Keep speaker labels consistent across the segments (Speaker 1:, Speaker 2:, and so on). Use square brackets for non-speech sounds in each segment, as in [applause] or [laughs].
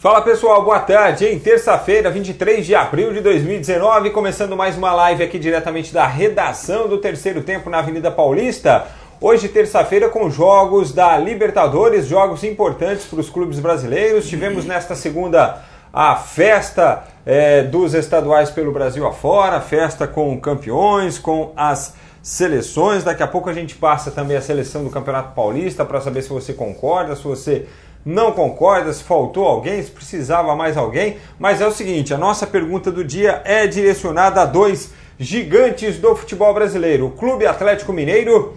Speaker 1: Fala pessoal, boa tarde. Em terça-feira, 23 de abril de 2019, começando mais uma live aqui diretamente da redação do terceiro tempo na Avenida Paulista. Hoje, terça-feira, com jogos da Libertadores, jogos importantes para os clubes brasileiros. Tivemos nesta segunda a festa é, dos estaduais pelo Brasil afora, festa com campeões, com as seleções. Daqui a pouco a gente passa também a seleção do Campeonato Paulista para saber se você concorda, se você não concorda, se faltou alguém, se precisava mais alguém. Mas é o seguinte: a nossa pergunta do dia é direcionada a dois gigantes do futebol brasileiro: o Clube Atlético Mineiro,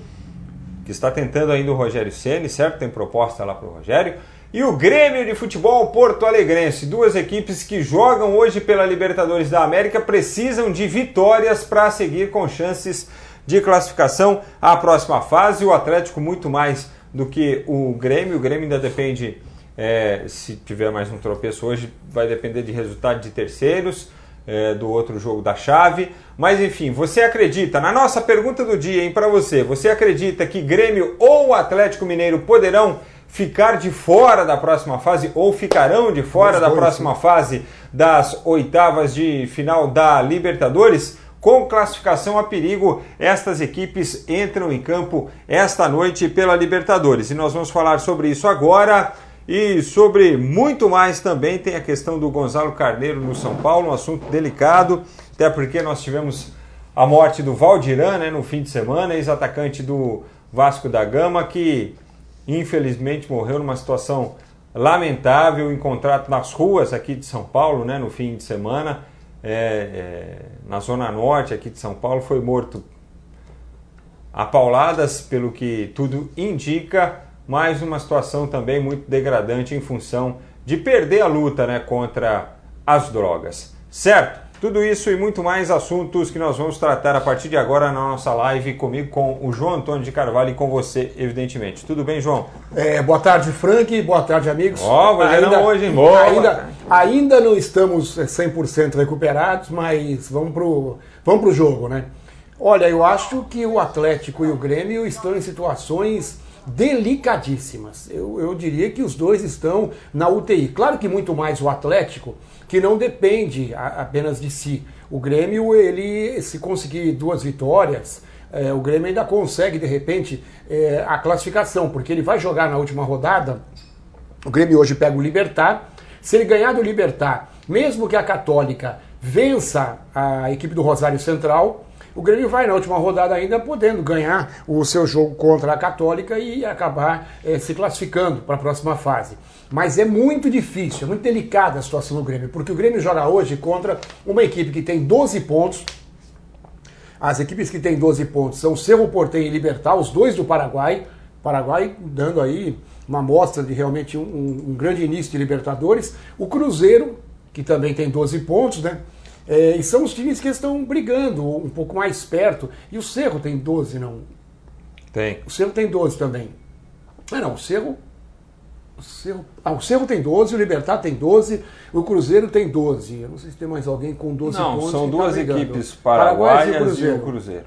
Speaker 1: que está tentando ainda o Rogério Ceni, certo? Tem proposta lá para o Rogério. E o Grêmio de Futebol Porto Alegrense, duas equipes que jogam hoje pela Libertadores da América, precisam de vitórias para seguir com chances de classificação à próxima fase. O Atlético muito mais do que o Grêmio. O Grêmio ainda depende, é, se tiver mais um tropeço hoje, vai depender de resultado de terceiros, é, do outro jogo da chave. Mas enfim, você acredita, na nossa pergunta do dia, hein, para você, você acredita que Grêmio ou Atlético Mineiro poderão ficar de fora da próxima fase ou ficarão de fora da próxima sim. fase das oitavas de final da Libertadores? Com classificação a perigo, estas equipes entram em campo esta noite pela Libertadores. E nós vamos falar sobre isso agora e sobre muito mais também. Tem a questão do Gonzalo Carneiro no São Paulo, um assunto delicado, até porque nós tivemos a morte do Valdiran né, no fim de semana, ex-atacante do Vasco da Gama, que infelizmente morreu numa situação lamentável, encontrado nas ruas aqui de São Paulo né, no fim de semana é, é, na zona norte aqui de São Paulo, foi morto a pauladas, pelo que tudo indica, mas uma situação também muito degradante em função de perder a luta né, contra as drogas. Certo? Tudo isso e muito mais assuntos que nós vamos tratar a partir de agora na nossa live comigo, com o João Antônio de Carvalho e com você, evidentemente. Tudo bem, João?
Speaker 2: É, boa tarde, Frank. Boa tarde, amigos.
Speaker 1: Ó, oh, ainda não hoje, hein?
Speaker 2: Boa, ainda, ainda não estamos 100% recuperados, mas vamos pro, vamos pro jogo, né? Olha, eu acho que o Atlético e o Grêmio estão em situações delicadíssimas. Eu, eu diria que os dois estão na UTI. Claro que muito mais o Atlético, que não depende apenas de si. O Grêmio, ele se conseguir duas vitórias, é, o Grêmio ainda consegue, de repente, é, a classificação, porque ele vai jogar na última rodada. O Grêmio hoje pega o Libertar. Se ele ganhar do Libertar, mesmo que a Católica vença a equipe do Rosário Central, o Grêmio vai na última rodada ainda podendo ganhar o seu jogo contra a Católica e acabar é, se classificando para a próxima fase. Mas é muito difícil, é muito delicada a situação do Grêmio, porque o Grêmio joga hoje contra uma equipe que tem 12 pontos. As equipes que têm 12 pontos são Cerro Porteño e Libertar, os dois do Paraguai. Paraguai dando aí uma amostra de realmente um, um grande início de Libertadores. O Cruzeiro, que também tem 12 pontos, né? É, e são os times que estão brigando um pouco mais perto. E o Cerro tem 12, não?
Speaker 1: Tem.
Speaker 2: O Cerro tem 12 também. Ah, não, o Cerro. O Cerro, ah, o Cerro tem 12, o Libertar tem 12, o Cruzeiro tem 12. Eu não sei se tem mais alguém com 12
Speaker 1: não,
Speaker 2: pontos.
Speaker 1: São tá duas tá equipes paraguaias e, Cruzeiro. e o Cruzeiro.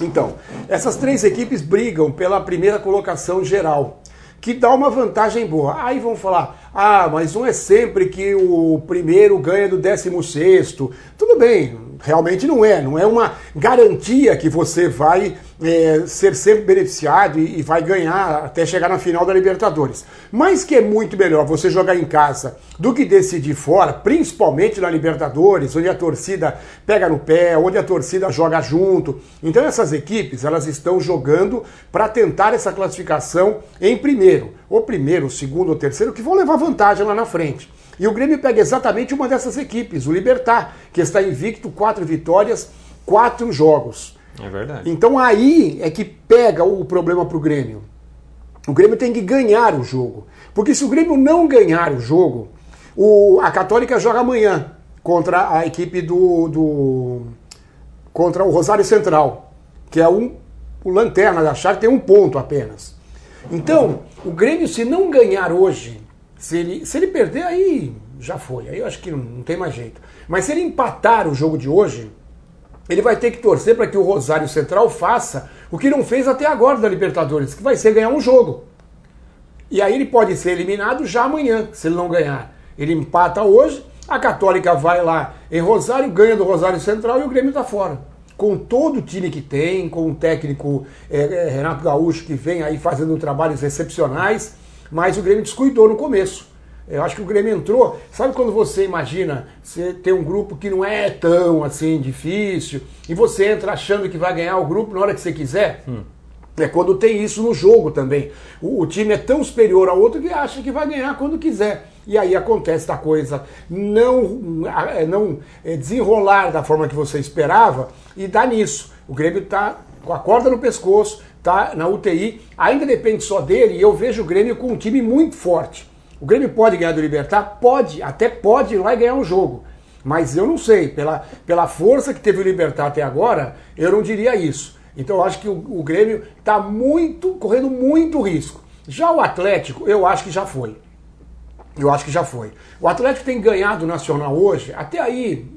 Speaker 2: Então, essas três equipes brigam pela primeira colocação geral que dá uma vantagem boa. Aí vão falar, ah, mas não é sempre que o primeiro ganha do décimo sexto. Tudo bem, realmente não é. Não é uma garantia que você vai é, ser sempre beneficiado e, e, vai ganhar até chegar na final da Libertadores. Mas que é muito melhor você jogar em casa do que decidir fora, principalmente na Libertadores, onde a torcida pega no pé, onde a torcida joga junto. Então essas equipes elas estão jogando para tentar essa classificação em primeiro, ou primeiro, segundo ou terceiro, que vão levar vantagem lá na frente. E o Grêmio pega exatamente uma dessas equipes, o Libertar, que está invicto, quatro vitórias, quatro jogos.
Speaker 1: É verdade.
Speaker 2: Então aí é que pega o problema para o Grêmio. O Grêmio tem que ganhar o jogo. Porque se o Grêmio não ganhar o jogo, o, a Católica joga amanhã contra a equipe do, do contra o Rosário Central, que é um, o lanterna da chave, tem um ponto apenas. Então, o Grêmio, se não ganhar hoje, se ele, se ele perder, aí já foi. Aí eu acho que não, não tem mais jeito. Mas se ele empatar o jogo de hoje, ele vai ter que torcer para que o Rosário Central faça o que não fez até agora da Libertadores, que vai ser ganhar um jogo. E aí ele pode ser eliminado já amanhã, se ele não ganhar. Ele empata hoje, a Católica vai lá em Rosário, ganha do Rosário Central e o Grêmio está fora. Com todo o time que tem, com o técnico é, é, Renato Gaúcho que vem aí fazendo trabalhos excepcionais, mas o Grêmio descuidou no começo. Eu acho que o Grêmio entrou. Sabe quando você imagina, você tem um grupo que não é tão assim difícil, e você entra achando que vai ganhar o grupo na hora que você quiser? Hum. É quando tem isso no jogo também. O, o, time é tão superior ao outro que acha que vai ganhar quando quiser. E aí acontece a coisa não, é, não é, desenrolar da forma que você esperava e dá nisso. O Grêmio está com a corda no pescoço, está na UTI, ainda depende só dele, e eu vejo o Grêmio com um time muito forte. O Grêmio pode ganhar do Libertar? Pode, até pode ir lá e ganhar um jogo. Mas eu não sei, pela, pela força que teve o Libertar até agora, eu não diria isso. Então eu acho que o, o Grêmio está muito, correndo muito risco. Já o Atlético, eu acho que já foi. Eu acho que já foi. O Atlético tem ganhado o Nacional hoje, até aí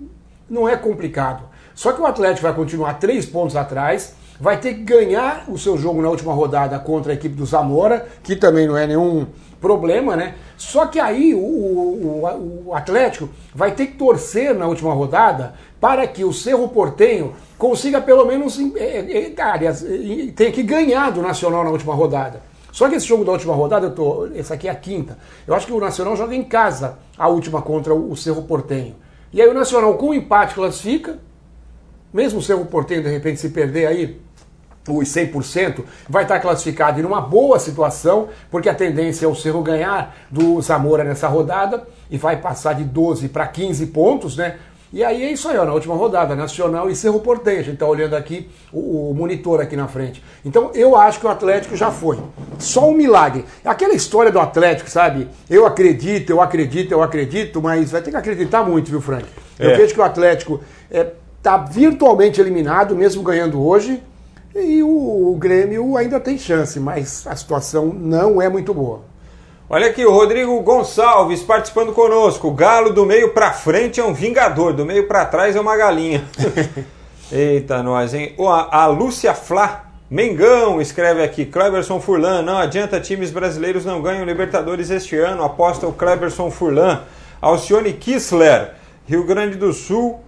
Speaker 2: não é complicado. Só que o Atlético vai continuar três pontos atrás, vai ter que ganhar o seu jogo na última rodada contra a equipe do Zamora, que também não é nenhum problema, né? Só que aí o, o, o, Atlético vai ter que torcer na última rodada para que o Cerro Portenho consiga pelo menos, é, é, aliás, tenha que ganhar do Nacional na última rodada. Só que esse jogo da última rodada, eu tô, esse aqui é a quinta, eu acho que o Nacional joga em casa a última contra o Cerro Portenho. E aí o Nacional com o empate classifica, mesmo o Cerro Portenho de repente se perder aí, os 100%, vai estar classificado em uma boa situação, porque a tendência é o Cerro ganhar do Zamora nessa rodada e vai passar de 12 para 15 pontos, né? E aí é isso aí, ó, na última rodada, Nacional e Cerro Porteño. A gente está olhando aqui o, o, monitor aqui na frente. Então eu acho que o Atlético já foi. Só um milagre. Aquela história do Atlético, sabe? Eu acredito, eu acredito, eu acredito, mas vai ter que acreditar muito, viu, Frank? Eu é. vejo que o Atlético está é, tá virtualmente eliminado, mesmo ganhando hoje. E o, o Grêmio ainda tem chance, mas a situação não é muito boa.
Speaker 1: Olha aqui, o Rodrigo Gonçalves participando conosco. Galo do meio para frente é um vingador, do meio para trás é uma galinha. [laughs] Eita, nós, hein? a Lúcia Flá Mengão escreve aqui, Cleberson Furlan, não adianta, times brasileiros não ganham Libertadores este ano, aposta o Cleberson Furlan. Alcione Kissler, Rio Grande do Sul,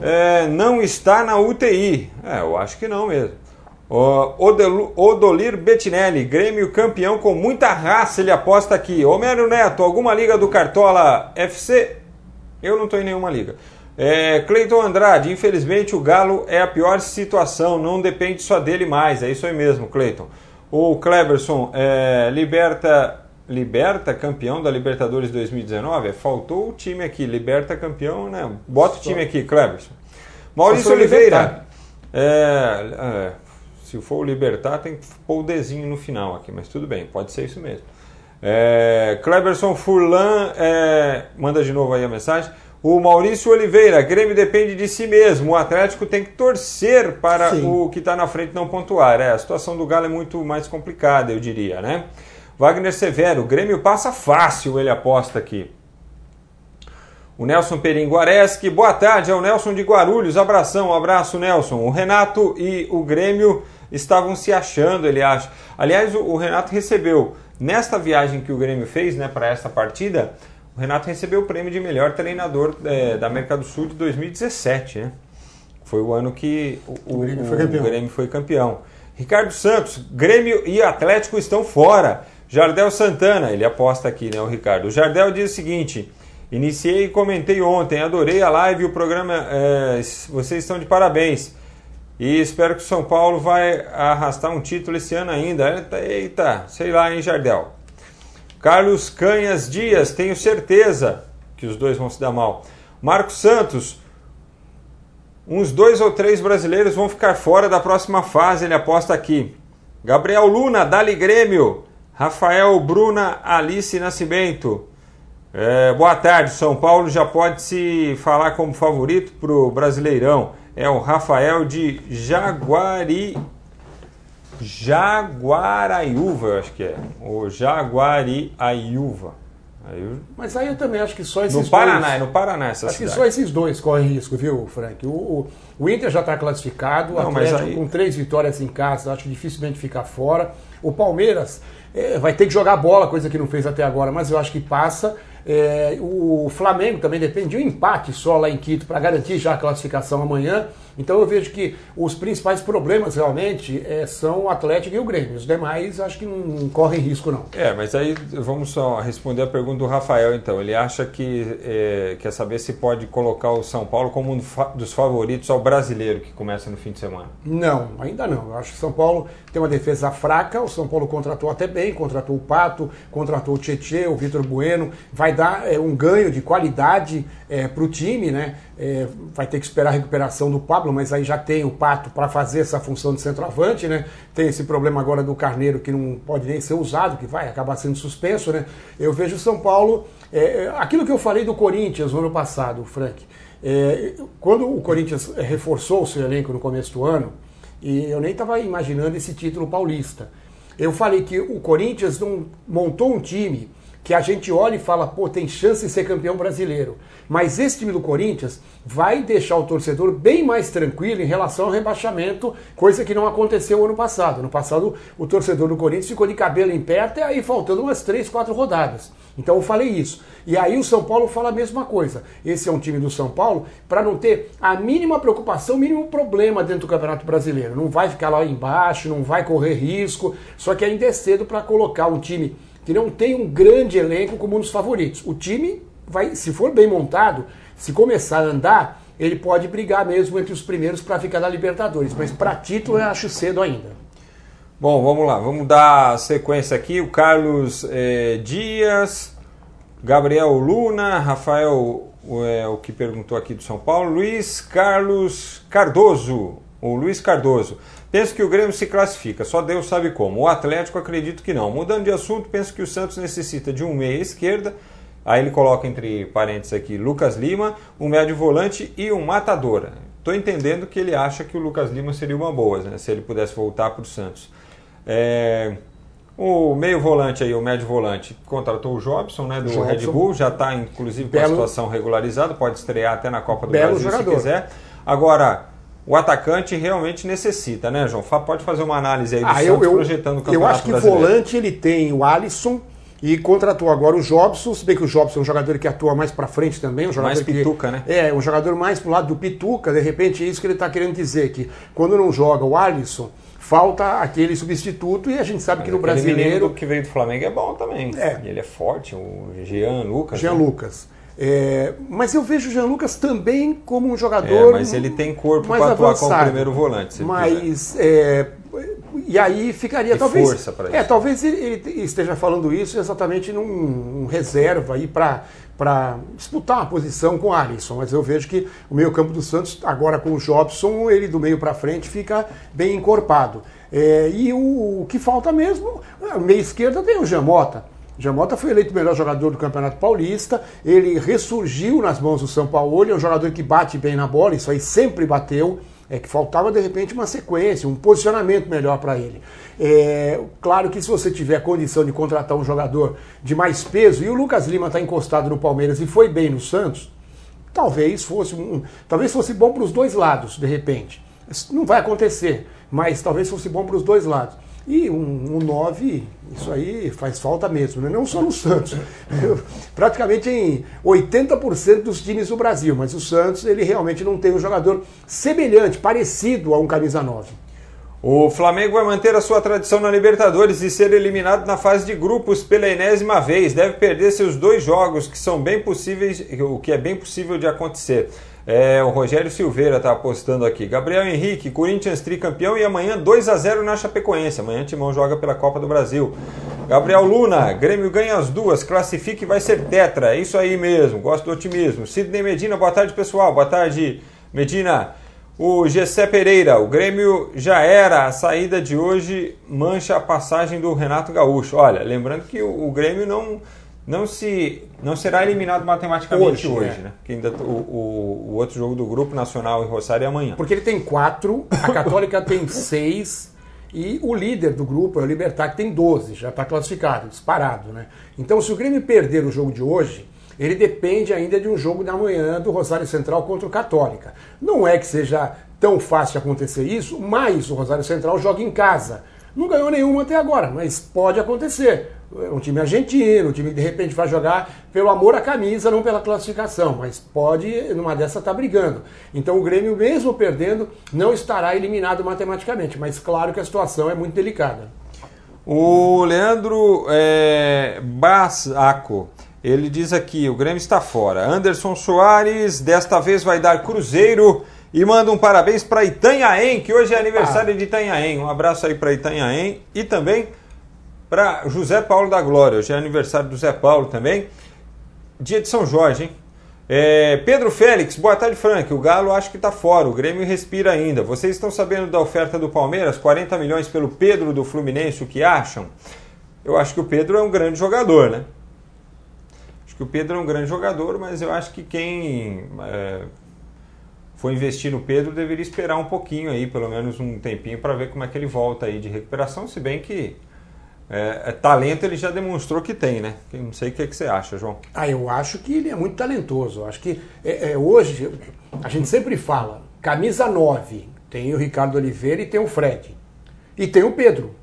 Speaker 1: é, não está na UTI. É, eu acho que não mesmo. Odolir Bettinelli, Grêmio campeão com muita raça, ele aposta aqui. Homero Neto, alguma liga do Cartola FC? Eu não estou em nenhuma liga. É, Cleiton Andrade, infelizmente o Galo é a pior situação, não depende só dele mais, é isso aí mesmo, Cleiton. O Kleberson, é, Liberta, Liberta campeão da Libertadores 2019? Faltou o time aqui, Liberta campeão, né? Bota o time aqui, Kleberson. Maurício Oliveira, é, é, se for o Libertar, tem que pôr o desenho no final aqui, mas tudo bem, pode ser isso mesmo. É, Cleberson Furlan, é, manda de novo aí a mensagem. O Maurício Oliveira, Grêmio depende de si mesmo. O Atlético tem que torcer para Sim. o que está na frente não pontuar. É, a situação do Galo é muito mais complicada, eu diria, né? Wagner Severo, Grêmio passa fácil, ele aposta aqui. O Nelson Peringuareschi, boa tarde, é o Nelson de Guarulhos, abração, um abraço Nelson. O Renato e o Grêmio estavam se achando, ele acha. Aliás, o, Renato recebeu, nesta viagem que o Grêmio fez né, para esta partida, o Renato recebeu o prêmio de melhor treinador é, da América do Sul de 2017. Né? Foi o ano que o, o, Grêmio, foi o Grêmio foi campeão. Ricardo Santos, Grêmio e Atlético estão fora. Jardel Santana, ele aposta aqui, né, o Ricardo. O Jardel diz o seguinte: iniciei e comentei ontem, adorei a live e o programa. É, vocês estão de parabéns. E espero que o São Paulo vai arrastar um título esse ano ainda. Eita, eita, sei lá, hein, Jardel. Carlos Canhas Dias, tenho certeza que os dois vão se dar mal. Marcos Santos, uns dois ou três brasileiros vão ficar fora da próxima fase, ele aposta aqui. Gabriel Luna, Dali Grêmio. Rafael Bruna Alice Nascimento. É, boa tarde, São Paulo já pode se falar como favorito para o Brasileirão é o Rafael de Jaguari. Jaguaraiúva, eu acho que é. O Jaguariaiúva.
Speaker 2: Aí Mas aí eu também acho que só esses
Speaker 1: no
Speaker 2: dois.
Speaker 1: Paraná, é no Paraná essa
Speaker 2: acho
Speaker 1: cidade.
Speaker 2: que só esses dois correm risco, viu, Frank? O, o, o Inter já está classificado, o Atlético aí... com três vitórias em casa, acho dificilmente ficar fora. O Palmeiras é, vai ter que jogar bola, coisa que não fez até agora, mas eu acho que passa. É, o Flamengo também depende de um empate só lá em Quito para garantir já a classificação amanhã. Então eu vejo que os principais problemas realmente é, são o Atlético e o Grêmio. Os demais acho que não, correm risco, não.
Speaker 1: É, mas aí vamos só responder a pergunta do Rafael, então. Ele acha que é, quer saber se pode colocar o São Paulo como um dos favoritos ao brasileiro que começa no fim de semana.
Speaker 2: Não, ainda não. Eu acho que o São Paulo tem uma defesa fraca. O São Paulo contratou até bem, contratou o Pato, contratou o Tietê, o Vitor Bueno. Vai dar é, um ganho de qualidade é, para o time, né? É, vai ter que esperar a recuperação do Pablo, mas aí já tem o Pato para fazer essa função de centroavante, né? Tem esse problema agora do Carneiro que não pode nem ser usado, que vai acabar sendo suspenso, né? Eu vejo o São Paulo, é, é aquilo que eu falei do Corinthians no ano passado, Frank. É, quando o Corinthians reforçou o seu elenco no começo do ano, e eu nem estava imaginando esse título paulista, eu falei que o Corinthians não montou um time que a gente olha e fala, pô, tem chance de ser campeão brasileiro. Mas esse time do Corinthians vai deixar o torcedor bem mais tranquilo em relação ao rebaixamento, coisa que não aconteceu ano passado. No passado, o torcedor do Corinthians ficou de cabelo em pé até aí faltando umas três, quatro rodadas. Então eu falei isso. E aí o São Paulo fala a mesma coisa. Esse é um time do São Paulo para não ter a mínima preocupação, o mínimo problema dentro do Campeonato Brasileiro. Não vai ficar lá embaixo, não vai correr risco. Só que ainda é cedo para colocar um time que não tem um grande elenco como um dos favoritos. O time vai, se for bem montado, se começar a andar, ele pode brigar mesmo entre os primeiros para ficar na Libertadores. Mas para título eu acho cedo ainda.
Speaker 1: Bom, vamos lá, vamos dar sequência aqui. O Carlos eh, Dias, Gabriel Luna, Rafael, é, o que perguntou aqui do São Paulo, Luiz Carlos Cardoso, o Luiz Cardoso. Penso que o Grêmio se classifica, só Deus sabe como. O Atlético acredito que não. Mudando de assunto, penso que o Santos necessita de um meia esquerda. Aí ele coloca entre parênteses aqui Lucas Lima, um médio volante e um matador. Estou entendendo que ele acha que o Lucas Lima seria uma boa, né, se ele pudesse voltar para o Santos. É... O meio volante aí, o médio volante, contratou o Jobson, né, do Jobson. Red Bull, já está inclusive com Belo... a situação regularizada, pode estrear até na Copa do Belo Brasil jogador. se quiser. Agora, o atacante realmente necessita, né, João? Pode fazer uma análise aí do ah, Santos eu, eu,
Speaker 2: projetando o campeonato Eu acho que brasileiro. volante ele tem o Alisson e contratou agora o Jobson, se bem que o Jobson é um jogador que atua mais para frente também, um jogador
Speaker 1: mais pituca,
Speaker 2: que,
Speaker 1: né?
Speaker 2: É, um jogador mais pro lado do pituca, de repente é isso que ele está querendo dizer que quando não joga o Alisson, falta aquele substituto e a gente sabe Mas que no brasileiro
Speaker 1: que veio do Flamengo é bom também. É. Ele é forte, o Jean Lucas.
Speaker 2: Jean né? Lucas. É, mas eu vejo o Jean Lucas também como um jogador.
Speaker 1: É, mas ele tem corpo para atuar como primeiro volante.
Speaker 2: mas é, e aí ficaria
Speaker 1: e
Speaker 2: talvez.
Speaker 1: Força para
Speaker 2: é, talvez ele, esteja falando isso exatamente num, num reserva aí para para disputar uma posição com o Alisson, mas eu vejo que o meio-campo do Santos, agora com o Jobson, ele do meio para frente fica bem encorpado. É, e o, o, que falta mesmo, meio esquerda tem o Jamota. Jamota foi eleito o melhor jogador do Campeonato Paulista, ele ressurgiu nas mãos do São Paulo, ele é um jogador que bate bem na bola, isso aí sempre bateu, é que faltava de repente uma sequência, um posicionamento melhor para ele. É, claro que se você tiver condição de contratar um jogador de mais peso, e o Lucas Lima está encostado no Palmeiras e foi bem no Santos, talvez fosse, um, talvez fosse bom para os dois lados, de repente. Isso não vai acontecer, mas talvez fosse bom para os dois lados. E um 9, isso aí faz falta mesmo, né? não só no Santos. praticamente em 80% dos times do Brasil, mas o Santos ele realmente não tem um jogador semelhante, parecido a um camisa 9.
Speaker 1: O Flamengo vai manter a sua tradição na Libertadores e ser eliminado na fase de grupos pela enésima vez. Deve perder seus dois jogos, que são bem possíveis, o que é bem possível de acontecer. É, o Rogério Silveira está apostando aqui. Gabriel Henrique, Corinthians tricampeão e amanhã 2 a 0 na Chapecoense. Amanhã Timão joga pela Copa do Brasil. Gabriel Luna, Grêmio ganha as duas, classifique e vai ser tetra. É isso aí mesmo, gosto do otimismo. Sidney Medina, boa tarde pessoal. Boa tarde, Medina. O Gessé Pereira, o Grêmio já era, a saída de hoje mancha a passagem do Renato Gaúcho. Olha, lembrando que o Grêmio não não se não será eliminado matematicamente hoje, hoje é. né? Que ainda o, o, o, outro jogo do grupo nacional em Rosário é amanhã.
Speaker 2: Porque ele tem quatro, a [laughs] Católica tem seis e o líder do grupo é o Libertar que tem 12, já está classificado, disparado, né? Então, se o Grêmio perder o jogo de hoje, ele depende ainda de um jogo da manhã do Rosário Central contra o Católica. Não é que seja tão fácil acontecer isso, mas o Rosário Central joga em casa. Não ganhou nenhuma até agora, mas pode acontecer. É um time argentino, um time que de repente vai jogar pelo amor à camisa, não pela classificação, mas pode, numa dessa, estar tá brigando. Então o Grêmio, mesmo perdendo, não estará eliminado matematicamente, mas claro que a situação é muito delicada.
Speaker 1: O Leandro é, Basaco, ele diz aqui: o Grêmio está fora. Anderson Soares, desta vez vai dar Cruzeiro e manda um parabéns para Itanhaém, que hoje é aniversário ah. de Itanhaém. Um abraço aí para Itanhaém e também para José Paulo da Glória. Hoje é aniversário do Zé Paulo também. Dia de São Jorge, hein? É, Pedro Félix, boa tarde, Frank. O Galo acho que está fora, o Grêmio respira ainda. Vocês estão sabendo da oferta do Palmeiras? 40 milhões pelo Pedro do Fluminense, o que acham? Eu acho que o Pedro é um grande jogador, né? Acho que o Pedro é um grande jogador, mas eu acho que quem é, for investir no Pedro deveria esperar um pouquinho aí, pelo menos um tempinho, para ver como é que ele volta aí de recuperação, se bem que é, é, talento ele já demonstrou que tem, né? Não sei o que, é que você acha, João.
Speaker 2: Ah, eu acho que ele é muito talentoso. Eu acho que é, é, hoje a gente sempre fala, camisa 9, tem o Ricardo Oliveira e tem o Fred. E tem o Pedro.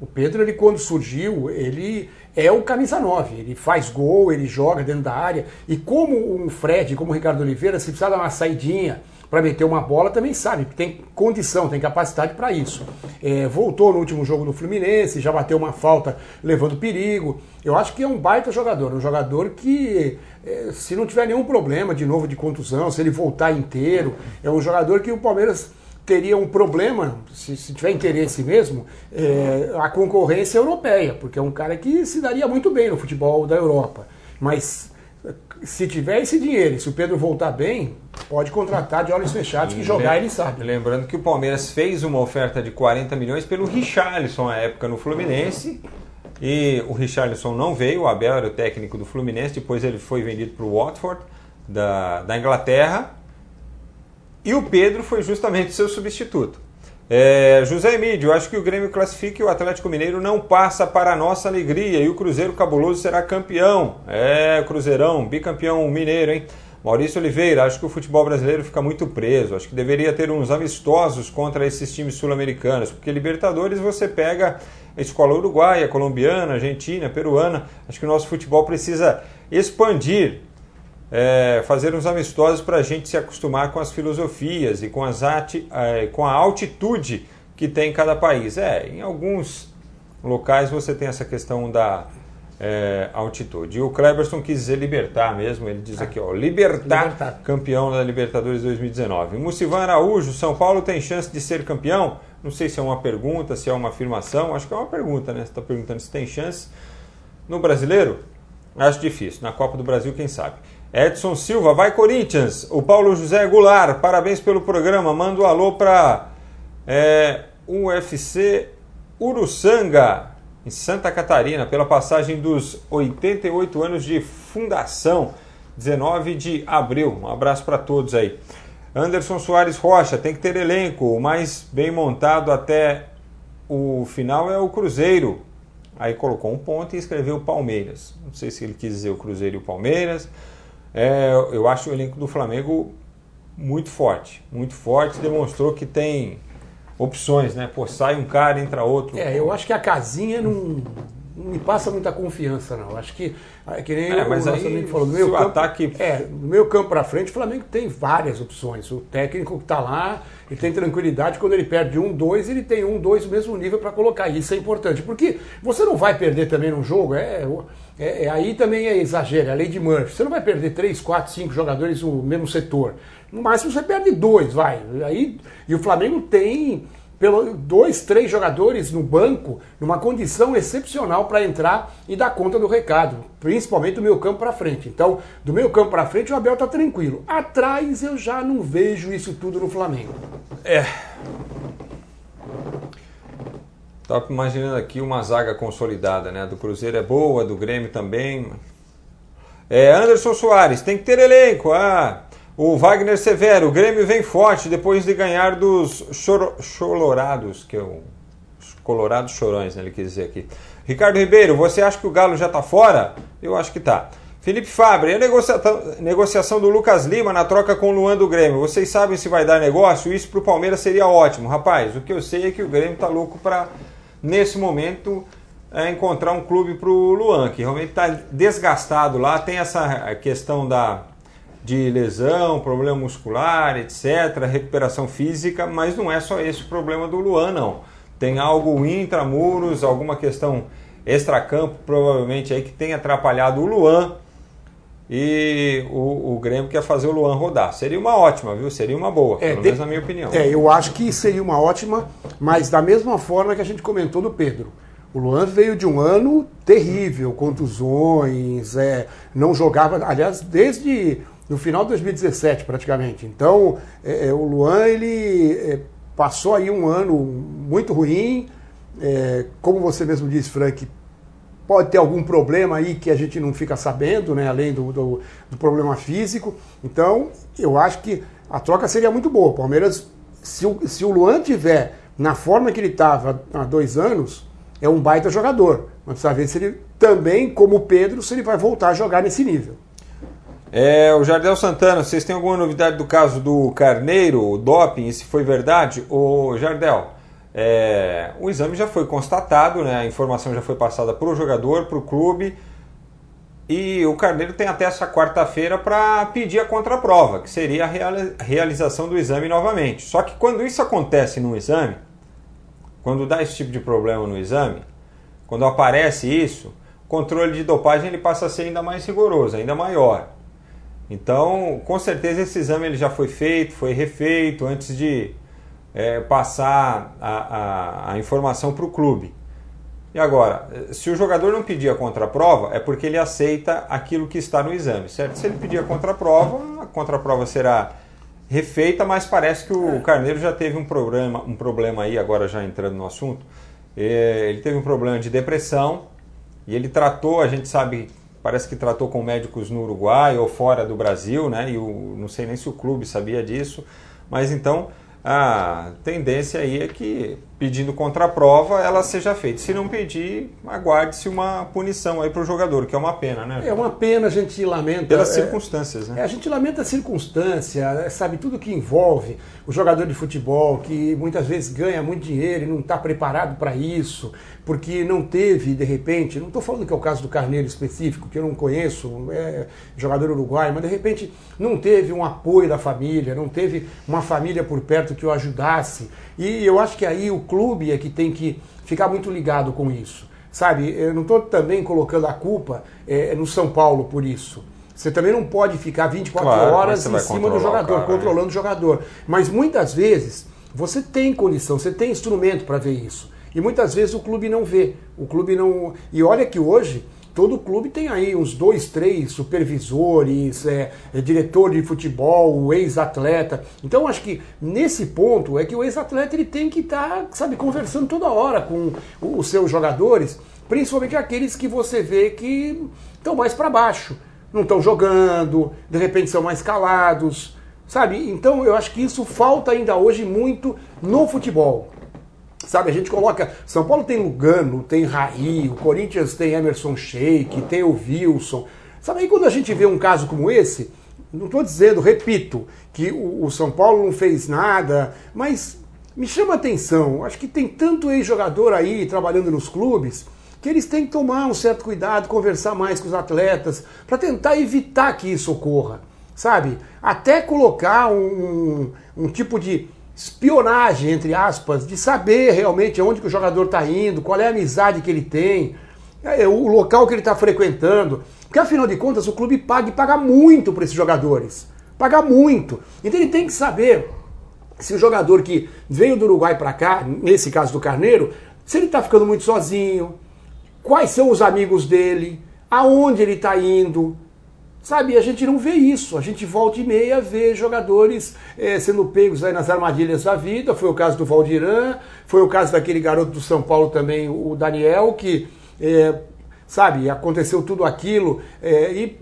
Speaker 2: O Pedro, ele quando surgiu, ele é o camisa 9. Ele faz gol, ele joga dentro da área. E como o Fred, como o Ricardo Oliveira, se precisar dar uma saidinha, para meter uma bola também sabe tem condição, tem capacidade para isso. É, voltou no último jogo do Fluminense, já bateu uma falta levando perigo. Eu acho que é um baita jogador, um jogador que, é, se não tiver nenhum problema de novo de contusão, se ele voltar inteiro, é um jogador que o Palmeiras teria um problema, se, se tiver interesse mesmo, é, a concorrência europeia, porque é um cara que se daria muito bem no futebol da Europa. Mas se tiver esse dinheiro, se o Pedro voltar bem, pode contratar de olhos fechados, que jogar ele sabe.
Speaker 1: Lembrando que o Palmeiras fez uma oferta de 40 milhões pelo Richarlison à época no Fluminense. E o Richarlison não veio, o Abel era o técnico do Fluminense, depois ele foi vendido para o Watford, da, da Inglaterra. E o Pedro foi justamente seu substituto. É, José Emílio, acho que o Grêmio classifica e o Atlético Mineiro não passa para a nossa alegria e o Cruzeiro Cabuloso será campeão. É, Cruzeirão, bicampeão mineiro, hein? Maurício Oliveira, acho que o futebol brasileiro fica muito preso. Acho que deveria ter uns amistosos contra esses times sul-americanos, porque Libertadores você pega a escola uruguaia, colombiana, argentina, peruana. Acho que o nosso futebol precisa expandir é, fazer uns amistosos para a gente se acostumar com as filosofias e com, as ati, é, com a altitude que tem cada país. É, em alguns locais você tem essa questão da é, altitude. E o Kleberson quis dizer libertar mesmo, ele diz aqui, ó, libertar, libertar. campeão da Libertadores 2019. Mucivan Araújo, São Paulo tem chance de ser campeão? Não sei se é uma pergunta, se é uma afirmação, acho que é uma pergunta, né? Você está perguntando se tem chance. No brasileiro? Acho difícil. Na Copa do Brasil, quem sabe? Edson Silva, vai Corinthians. O Paulo José Goulart, parabéns pelo programa. Manda um alô para é, UFC Uruçanga, em Santa Catarina, pela passagem dos 88 anos de fundação, 19 de abril. Um abraço para todos aí. Anderson Soares Rocha, tem que ter elenco. O mais bem montado até o final é o Cruzeiro. Aí colocou um ponto e escreveu Palmeiras. Não sei se ele quis dizer o Cruzeiro e o Palmeiras. É, eu acho o elenco do Flamengo muito forte, muito forte, demonstrou que tem opções, né? Pô, sai um cara, entra outro.
Speaker 2: É, eu acho que a casinha não, me passa muita confiança, não. Acho que, é que nem
Speaker 1: é, mas o nosso amigo falou, no meu campo, ataque...
Speaker 2: é, no meu campo para frente, o Flamengo tem várias opções. O técnico que está lá, ele tem tranquilidade, quando ele perde um, dois, ele tem um, dois, o mesmo nível para colocar. Isso é importante, porque você não vai perder também num jogo, é é, é, aí também é exagero, é a lei de Murphy. Você não vai perder três, quatro, cinco jogadores no mesmo setor. No máximo você perde dois, vai. Aí, e o Flamengo tem pelo, dois, três jogadores no banco numa condição excepcional para entrar e dar conta do recado, principalmente do meio campo para frente. Então, do meio campo para frente o Abel tá tranquilo. Atrás eu já não vejo isso tudo no Flamengo.
Speaker 1: É. Estava imaginando aqui uma zaga consolidada, né? Do Cruzeiro é boa, do Grêmio também. É, Anderson Soares, tem que ter elenco. Ah, o Wagner Severo, o Grêmio vem forte depois de ganhar dos choro, cholorados, que é o colorados chorões, né, ele quis dizer aqui. Ricardo Ribeiro, você acha que o Galo já está fora? Eu acho que está. Felipe Fabre, a negociação, negociação do Lucas Lima na troca com o Luan do Grêmio. Vocês sabem se vai dar negócio? Isso para o Palmeiras seria ótimo. Rapaz, o que eu sei é que o Grêmio está louco para nesse momento, é, encontrar um clube para o Luan, que realmente está desgastado lá, tem essa questão da, de lesão, problema muscular, etc., recuperação física, mas não é só esse o problema do Luan, não. Tem algo intramuros, alguma questão extracampo, provavelmente aí que tem atrapalhado o Luan e o, o Grêmio quer fazer o Luan rodar. Seria uma ótima, viu? Seria uma boa, é, pelo de... menos na minha opinião.
Speaker 2: É, eu acho que seria uma ótima, mas da mesma forma que a gente comentou do Pedro. O Luan veio de um ano terrível, contusões, é, não jogava, aliás, desde no final de 2017 praticamente. Então, é, é, o Luan ele é, passou aí um ano muito ruim, é, como você mesmo disse, Frank, pode ter algum problema aí que a gente não fica sabendo, né, além do, do, do problema físico. Então, eu acho que a troca seria muito boa. O Palmeiras, se o, se o Luan tiver na forma que ele estava há dois anos, é um baita jogador. Mas precisa ver se ele também, como o Pedro, se ele vai voltar a jogar nesse nível.
Speaker 1: É, o Jardel Santana, vocês têm alguma novidade do caso do Carneiro, o doping, e se foi verdade? O Jardel, é, o exame já foi constatado, né, a informação já foi passada para o jogador, para o clube, e o Carneiro tem até essa quarta-feira para pedir a contraprova, que seria a realização do exame novamente. Só que quando isso acontece no exame, quando dá esse tipo de problema no exame, quando aparece isso, o controle de dopagem ele passa a ser ainda mais rigoroso, ainda maior. Então, com certeza esse exame ele já foi feito, foi refeito antes de é, passar a, a, a informação para o clube. E agora, se o jogador não pedir a contraprova, é porque ele aceita aquilo que está no exame, certo? Se ele pedir a contraprova, a contraprova será refeita, mas parece que o Carneiro já teve um problema, um problema aí, agora já entrando no assunto, é, ele teve um problema de depressão e ele tratou, a gente sabe, parece que tratou com médicos no Uruguai ou fora do Brasil, né? E o, não sei nem se o clube sabia disso, mas então a tendência aí é que pedindo contraprova ela seja feita. Se não pedir, aguarde-se uma punição aí para o jogador, que é uma pena, né?
Speaker 2: É uma pena, a gente lamenta.
Speaker 1: Pelas é, circunstâncias, né?
Speaker 2: É, a gente lamenta a circunstância, é, sabe, tudo que envolve o jogador de futebol, que muitas vezes ganha muito dinheiro e não está preparado para isso, porque não teve, de repente, não estou falando que é o caso do Carneiro específico, que eu não conheço, é jogador uruguaio, mas de repente não teve um apoio da família, não teve uma família por perto que o ajudasse. E eu acho que aí o clube é que tem que ficar muito ligado com isso. Sabe, eu não estou também colocando a culpa é, no São Paulo por isso. Você também não pode ficar 24 claro, horas em cima do jogador, cara, controlando né? o jogador. Mas muitas vezes você tem condição, você tem instrumento para ver isso. E muitas vezes o clube não vê. O clube não. E olha que hoje todo clube tem aí uns dois, três supervisores, é, é diretor de futebol, ex-atleta. Então acho que nesse ponto é que o ex-atleta ele tem que estar, tá, sabe, conversando toda hora com os seus jogadores, principalmente aqueles que você vê que estão mais para baixo, não estão jogando, de repente são mais calados, sabe? Então eu acho que isso falta ainda hoje muito no futebol. Sabe, a gente coloca. São Paulo tem Lugano, tem Raí, o Corinthians tem Emerson Sheik, tem o Wilson. Sabe, aí quando a gente vê um caso como esse, não estou dizendo, repito, que o, o, São Paulo não fez nada, mas me chama a atenção. Acho que tem tanto ex-jogador aí trabalhando nos clubes que eles têm que tomar um certo cuidado, conversar mais com os atletas, para tentar evitar que isso ocorra. Sabe? Até colocar um, um, um tipo de espionagem, entre aspas, de saber realmente onde que o jogador está indo, qual é a amizade que ele tem, é, o local que ele está frequentando. Porque afinal de contas o clube paga e paga muito para esses jogadores. Paga muito. Então ele tem que saber se o jogador que veio do Uruguai para cá, nesse caso do Carneiro, se ele está ficando muito sozinho, quais são os amigos dele, aonde ele está indo, Sabe, a gente não vê isso. A gente volta e meia vê jogadores é, sendo pegos aí nas armadilhas da vida. Foi o caso do Valdirã, foi o caso daquele garoto do São Paulo também, o Daniel, que, é, sabe, aconteceu tudo aquilo. É, e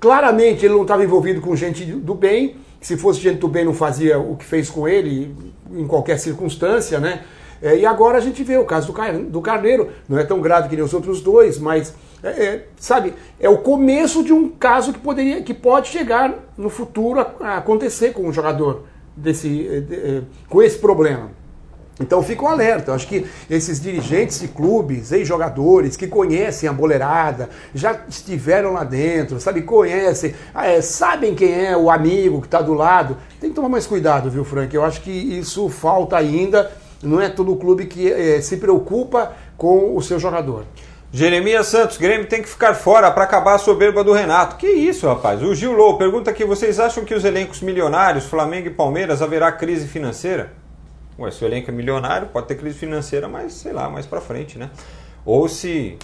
Speaker 2: claramente ele não estava envolvido com gente do bem. Se fosse gente do bem, não fazia o que fez com ele em qualquer circunstância, né? E agora a gente vê o caso do Carneiro. Não é tão grave que nem os outros dois, mas é, é, sabe, é o começo de um caso que poderia, que pode chegar no futuro a, a acontecer com um jogador desse, é, de, é, com esse problema. Então fica um alerta. Eu acho que esses dirigentes de clubes, ex-jogadores que conhecem a boleirada, já estiveram lá dentro, sabe, conhecem, é, sabem quem é o amigo que está do lado. Tem que tomar mais cuidado, viu, Frank? Eu acho que isso falta ainda. Não é todo clube que é, se preocupa com o seu jogador.
Speaker 1: Jeremias Santos, Grêmio tem que ficar fora para acabar a soberba do Renato. Que isso, rapaz? O Gil Lou pergunta aqui: vocês acham que os elencos milionários, Flamengo e Palmeiras, haverá crise financeira? Ué, se o elenco é milionário, pode ter crise financeira, mas sei lá, mais para frente, né? Ou se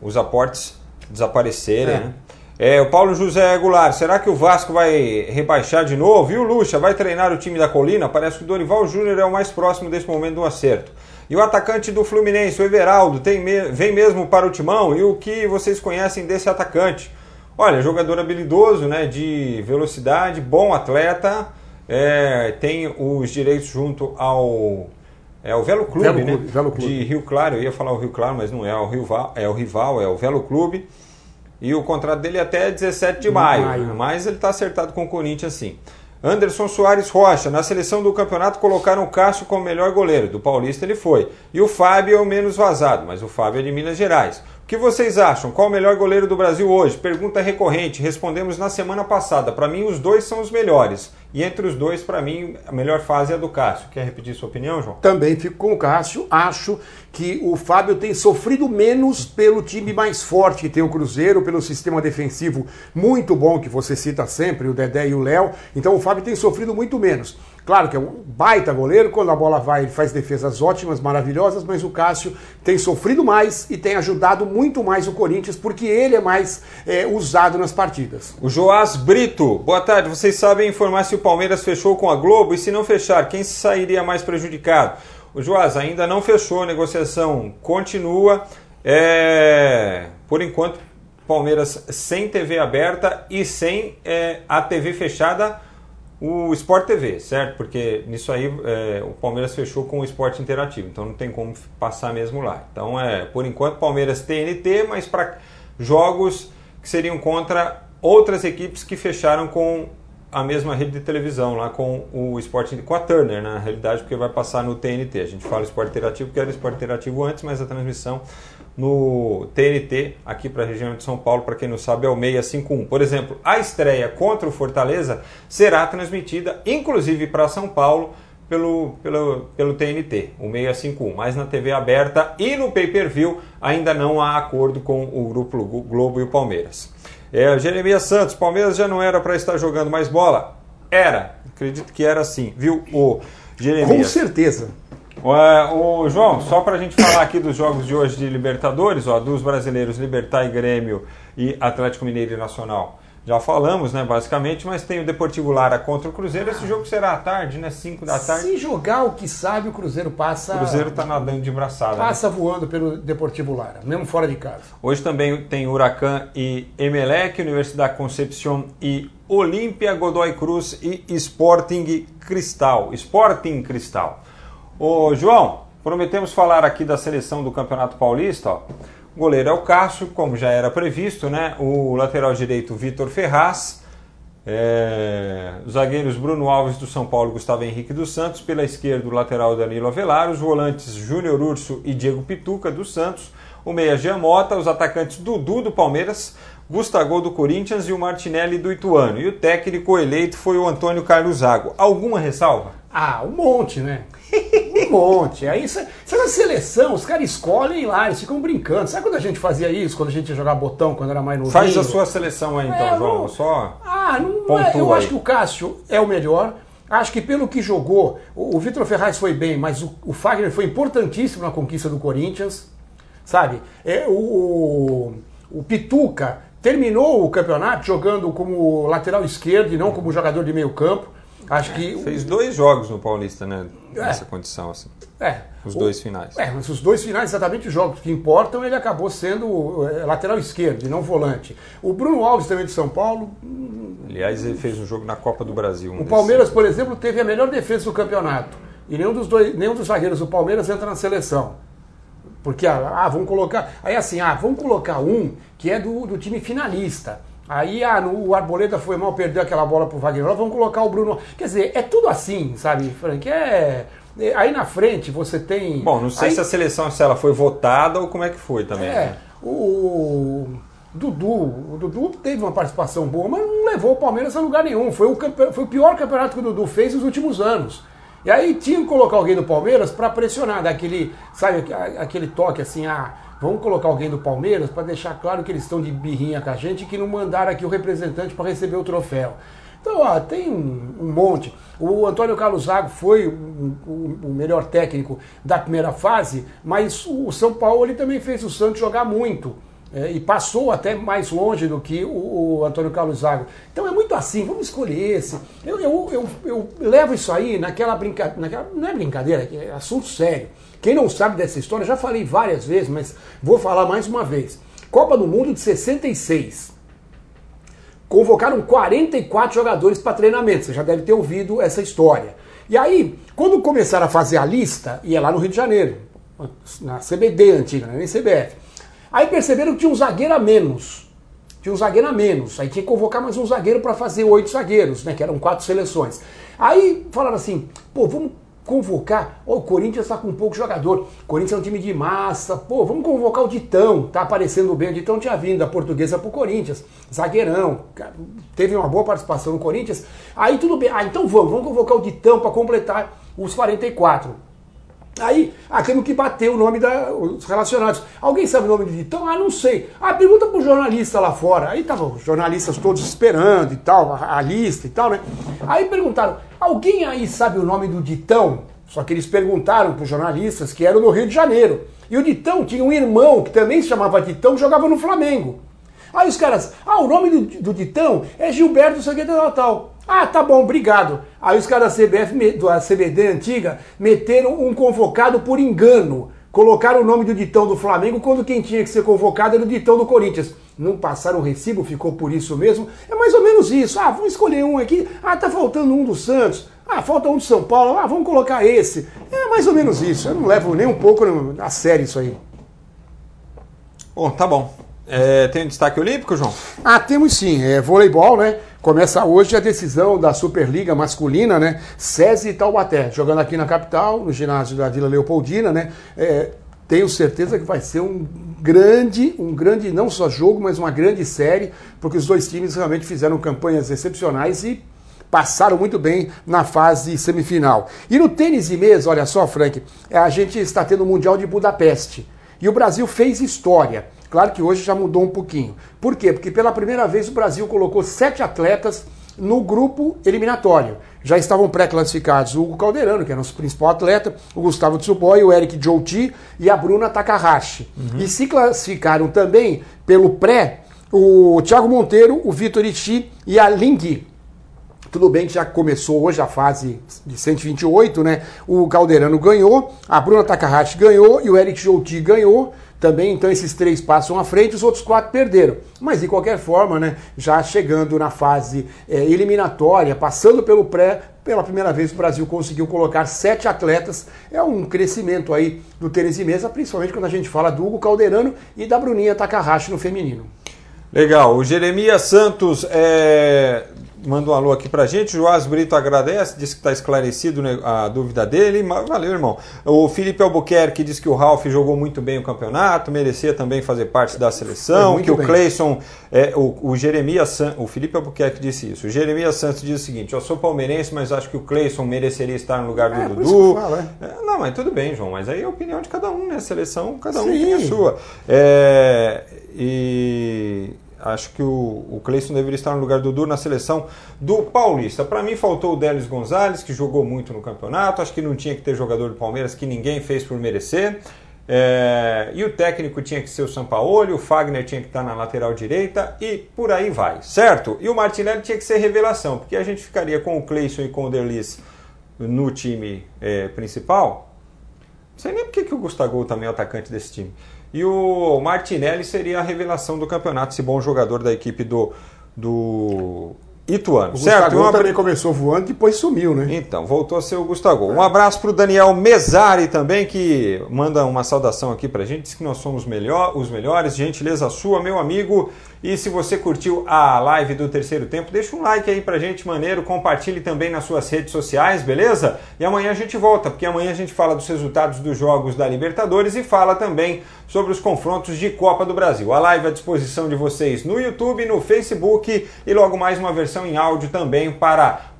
Speaker 1: os aportes desaparecerem, é. né? É, o Paulo José Goulart, será que o Vasco vai rebaixar de novo? E o Lucha vai treinar o time da Colina? Parece que o Dorival Júnior é o mais próximo desse momento do acerto. E o atacante do Fluminense, o Everaldo, me... vem mesmo para o timão? E o que vocês conhecem desse atacante? Olha, jogador habilidoso, né, de velocidade, bom atleta, é, tem os direitos junto ao é o Velo Clube, Velo né? Clube, Velo Clube. De Rio Claro, eu ia falar o Rio Claro, mas não é, é o rival, é o rival, é o Velo Clube. E o contrato dele é até 17 de maio, maio. mas ele está acertado com o Corinthians sim. Anderson Soares Rocha, na seleção do campeonato colocaram o Cássio como melhor goleiro. Do Paulista ele foi. E o Fábio é o menos vazado, mas o Fábio é de Minas Gerais. O que vocês acham? Qual o melhor goleiro do Brasil hoje? Pergunta recorrente. Respondemos na semana passada. Para mim, os dois são os melhores. E entre os dois, para mim, a melhor fase é a do Cássio. Quer repetir sua opinião, João?
Speaker 2: Também fico com o Cássio. Acho que o Fábio tem sofrido menos pelo time mais forte que tem o Cruzeiro, pelo sistema defensivo muito bom que você cita sempre, o Dedé e o Léo. Então o Fábio tem sofrido muito menos. Claro que é um baita goleiro, quando a bola vai, ele faz defesas ótimas, maravilhosas, mas o Cássio tem sofrido mais e tem ajudado muito mais o Corinthians, porque ele é mais é, usado nas partidas.
Speaker 1: O Joás Brito, boa tarde. Vocês sabem informar se o Palmeiras fechou com a Globo e se não fechar, quem sairia mais prejudicado? O Joás ainda não fechou, a negociação continua. É, por enquanto, Palmeiras sem TV aberta e sem é, a TV fechada o Sport TV, certo? Porque nisso aí é, o Palmeiras fechou com o esporte interativo, então não tem como passar mesmo lá. Então é, por enquanto, Palmeiras TNT, mas para jogos que seriam contra outras equipes que fecharam com a mesma rede de televisão lá com o esporte com a Turner, na realidade, porque vai passar no TNT. A gente fala esporte interativo porque era esporte interativo antes, mas a transmissão no TNT, aqui para a região de São Paulo, para quem não sabe, é o 651. Por exemplo, a estreia contra o Fortaleza será transmitida, inclusive para São Paulo, pelo, pelo, pelo TNT, o 651. Mas na TV aberta e no pay-per-view ainda não há acordo com o Grupo Globo e o Palmeiras. É, Jeremias Santos, Palmeiras já não era para estar jogando mais bola? Era, acredito que era assim, viu, o Jeremias?
Speaker 2: Com certeza.
Speaker 1: O, o João, só para a gente falar aqui dos jogos de hoje de Libertadores, ó, dos brasileiros Libertar e Grêmio e Atlético Mineiro e Nacional. Já falamos, né, basicamente, mas tem o Deportivo Lara contra o Cruzeiro. Esse jogo será à tarde, né? 5 da tarde.
Speaker 2: Se jogar o que sabe, o Cruzeiro passa.
Speaker 1: O Cruzeiro tá nadando de braçada.
Speaker 2: Né? Passa né? voando pelo Deportivo Lara, mesmo fora de casa.
Speaker 1: Hoje também tem Huracan e Emelec, Universidade Concepción e Olímpia, Godoy Cruz e Sporting Cristal. Sporting Cristal. Ô, João, prometemos falar aqui da seleção do Campeonato Paulista. Ó. O goleiro é o Cássio, como já era previsto, né? O lateral direito, Vitor Ferraz. É... Os zagueiros Bruno Alves do São Paulo Gustavo Henrique dos Santos. Pela esquerda, o lateral Danilo Avelar. Os volantes Júnior Urso e Diego Pituca do Santos. O meia Jean Mota. Os atacantes Dudu do Palmeiras. Gustavo do Corinthians e o Martinelli do Ituano. E o técnico eleito foi o Antônio Carlos Zago. Alguma ressalva?
Speaker 2: Ah, um monte, né? [laughs] Um monte. Aí você na seleção, os caras escolhem lá, eles ficam brincando. Sabe quando a gente fazia isso, quando a gente ia jogar botão, quando era mais novo?
Speaker 1: Faz a sua seleção aí então, é, João. Não... Só.
Speaker 2: Ah, não é. Eu aí. acho que o Cássio é o melhor. Acho que pelo que jogou, o, o Vitor Ferraz foi bem, mas o, o, Fagner foi importantíssimo na conquista do Corinthians. Sabe? É, o, o Pituca terminou o campeonato jogando como lateral esquerdo e não como jogador de meio campo. Acho que.
Speaker 1: Fez dois jogos no Paulista, né? Nessa é. condição, assim.
Speaker 2: É.
Speaker 1: Os dois o, finais.
Speaker 2: É, mas os dois finais, exatamente os jogos que importam, ele acabou sendo é, lateral esquerdo e não volante. O Bruno Alves também de São Paulo.
Speaker 1: Aliás, ele fez um jogo na Copa do Brasil. Um
Speaker 2: o Palmeiras, por exemplo, teve a melhor defesa do campeonato. E nenhum dos, dois, nenhum dos zagueiros do Palmeiras entra na seleção. Porque, ah, vamos colocar. Aí assim, ah, vamos colocar um que é do, do time finalista. Aí ah, no, o Arboleda foi mal, perdeu aquela bola pro Wagner. Vamos colocar o Bruno. Quer dizer, é tudo assim, sabe, Frank? É, Aí na frente você tem.
Speaker 1: Bom, não sei
Speaker 2: aí,
Speaker 1: se a seleção se ela foi votada ou como é que foi também.
Speaker 2: É,
Speaker 1: né?
Speaker 2: o Dudu, o Dudu teve uma participação boa, mas não levou o Palmeiras a lugar nenhum. Foi o, foi o pior campeonato que o Dudu fez nos últimos anos. E aí tinha que colocar alguém do Palmeiras para pressionar, daquele, sabe, aquele toque assim, ah, vamos colocar alguém do Palmeiras para deixar claro que eles estão de birrinha com a gente e que não mandaram aqui o representante para receber o troféu. Então, ó, tem um, um monte. O Antônio Carlos Zago foi o, o, melhor técnico da primeira fase, mas o São Paulo ele também fez o Santos jogar muito. É, e passou até mais longe do que o, o, Antônio Carlos Zago. Então é muito assim, vamos escolher esse. Eu, eu, eu, eu levo isso aí naquela brincadeira, não é brincadeira, é assunto sério. Quem não sabe dessa história, já falei várias vezes, mas vou falar mais uma vez. Copa do Mundo de 66. Convocaram 44 jogadores para treinamento, você já deve ter ouvido essa história. E aí, quando começaram a fazer a lista, ia lá no Rio de Janeiro, na CBD antiga, nem CBF. Aí perceberam que tinha um zagueiro a menos. Tinha um zagueiro a menos. Aí tinha que convocar mais um zagueiro para fazer oito zagueiros, né? Que eram quatro seleções. Aí falaram assim, pô, vamos convocar. Oh, o Corinthians está com pouco jogador. O Corinthians é um time de massa. Pô, vamos convocar o Ditão. Tá aparecendo bem. O Ditão tinha vindo da portuguesa pro Corinthians. Zagueirão. Teve uma boa participação no Corinthians. Aí tudo bem. Ah, então vamos. Vamos convocar o Ditão para completar os 44. Aí, ah, temos que bater o nome dos relacionados. Alguém sabe o nome de Ditão? Ah, não sei. Ah, pergunta pro jornalista lá fora. Aí estavam os jornalistas todos esperando e tal, a, a, lista e tal, né? Aí perguntaram, alguém aí sabe o nome do Ditão? Só que eles perguntaram para os jornalistas que eram no Rio de Janeiro. E o Ditão tinha um irmão que também se chamava Ditão, jogava no Flamengo. Aí os caras, ah, o nome do, do Ditão é Gilberto Sangueta Natal. Ah, tá bom, obrigado. Aí os caras da CBF, da CBD antiga, meteram um convocado por engano. Colocaram o nome do Ditão do Flamengo quando quem tinha que ser convocado era o Ditão do Corinthians. Não passaram o recibo, ficou por isso mesmo. É mais ou menos isso. Ah, vamos escolher um aqui. Ah, tá faltando um do Santos. Ah, falta um do São Paulo. Ah, vamos colocar esse. É mais ou menos isso. Eu não levo nem um pouco a sério isso aí.
Speaker 1: Bom, tá bom. É, tem um destaque olímpico, João?
Speaker 2: Ah, temos sim. É voleibol, né? Começa hoje a decisão da Superliga masculina, né? SESI e Taubaté, jogando aqui na capital, no ginásio da Vila Leopoldina, né? É, tenho certeza que vai ser um grande, um grande, não só jogo, mas uma grande série, porque os dois times realmente fizeram campanhas excepcionais e passaram muito bem na fase semifinal. E no tênis de mesa, olha só, Frank, a gente está tendo o Mundial de Budapeste. E o Brasil fez história. Claro que hoje já mudou um pouquinho. Por quê? Porque pela primeira vez o Brasil colocou sete atletas no grupo eliminatório. Já estavam pré-classificados o Hugo Calderano, que é nosso principal atleta, o Gustavo Tsuboy, o Eric Jouti e a Bruna Takahashi. Uhum. E se classificaram também pelo pré o Thiago Monteiro, o Vitor Ichi e a Lingui. Tudo bem que já começou hoje a fase de 128, né? O Calderano ganhou, a Bruna Takahashi ganhou e o Eric Jouti ganhou também, então esses três passam à frente, os outros quatro perderam. Mas de qualquer forma, né, já chegando na fase é, eliminatória, passando pelo pré, pela primeira vez o Brasil conseguiu colocar sete atletas. É um crescimento aí do tênis de mesa, principalmente quando a gente fala do Hugo Calderano e da Bruninha Takahashi no feminino.
Speaker 1: Legal. O Jeremias Santos é, manda um alô aqui pra gente. Joás Brito agradece, diz que está esclarecido a dúvida dele. Valeu, irmão. O Felipe Albuquerque diz que o Ralf jogou muito bem o campeonato, merecia também fazer parte da seleção. que bem. o Cleison, é, o, o Jeremias Santos, o Felipe Albuquerque disse isso. O Jeremias Santos diz o seguinte: Eu sou palmeirense, mas acho que o Cleison mereceria estar no lugar do é, Dudu. Fala, é. é. não, mas tudo bem, João. Mas aí é a opinião de cada um, né? Seleção, cada um Sim. tem a sua. É, e Acho que o, o Cleison deveria estar no lugar do Dudu na seleção do Paulista. Para mim faltou o Délis Gonzalez, que jogou muito no campeonato. Acho que não tinha que ter jogador do Palmeiras que ninguém fez por merecer. É, e o técnico tinha que ser o Sampaoli, o Fagner tinha que estar na lateral direita e por aí vai, certo? E o Martinelli tinha que ser revelação, porque a gente ficaria com o Cleison e com o Derlis no time é, principal. Não sei nem porque que o Gustavo também é o atacante desse time. E o Martinelli seria a revelação do campeonato, esse bom jogador da equipe do, do Ituano.
Speaker 2: O certo? Gustavo uma... também começou voando e depois sumiu, né?
Speaker 1: Então, voltou a ser o Gustavo. Um abraço para o Daniel Mesari também, que manda uma saudação aqui para a gente, diz que nós somos melhor, os melhores. Gentileza sua, meu amigo. E se você curtiu a live do terceiro tempo, deixa um like aí pra gente, maneiro. Compartilhe também nas suas redes sociais, beleza? E amanhã a gente volta, porque amanhã a gente fala dos resultados dos jogos da Libertadores e fala também sobre os confrontos de Copa do Brasil. A live à disposição de vocês no YouTube, no Facebook e logo mais uma versão em áudio também para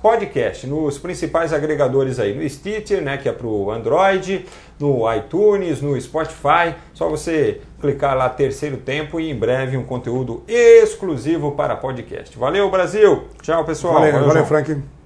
Speaker 1: podcast nos principais agregadores aí, no Stitcher, né, que é para o Android, no iTunes, no Spotify. Só você clicar lá terceiro tempo e em breve um conteúdo exclusivo para podcast. Valeu, Brasil! Tchau, pessoal.
Speaker 2: Valeu, valeu, valeu Frank.